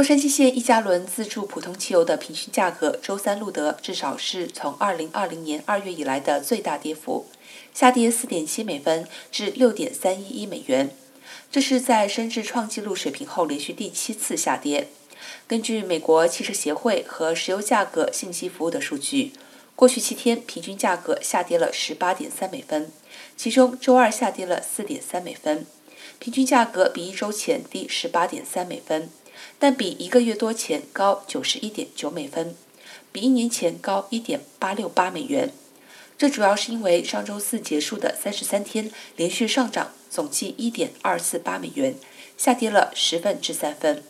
洛杉矶县一加仑自助普通汽油的平均价格周三录得至少是从2020年2月以来的最大跌幅，下跌4.7美分至6.311美元。这是在升至创纪录水平后连续第七次下跌。根据美国汽车协会和石油价格信息服务的数据，过去七天平均价格下跌了18.3美分，其中周二下跌了4.3美分，平均价格比一周前低18.3美分。但比一个月多前高九十一点九美分，比一年前高一点八六八美元。这主要是因为上周四结束的三十三天连续上涨，总计一点二四八美元，下跌了十分之三分。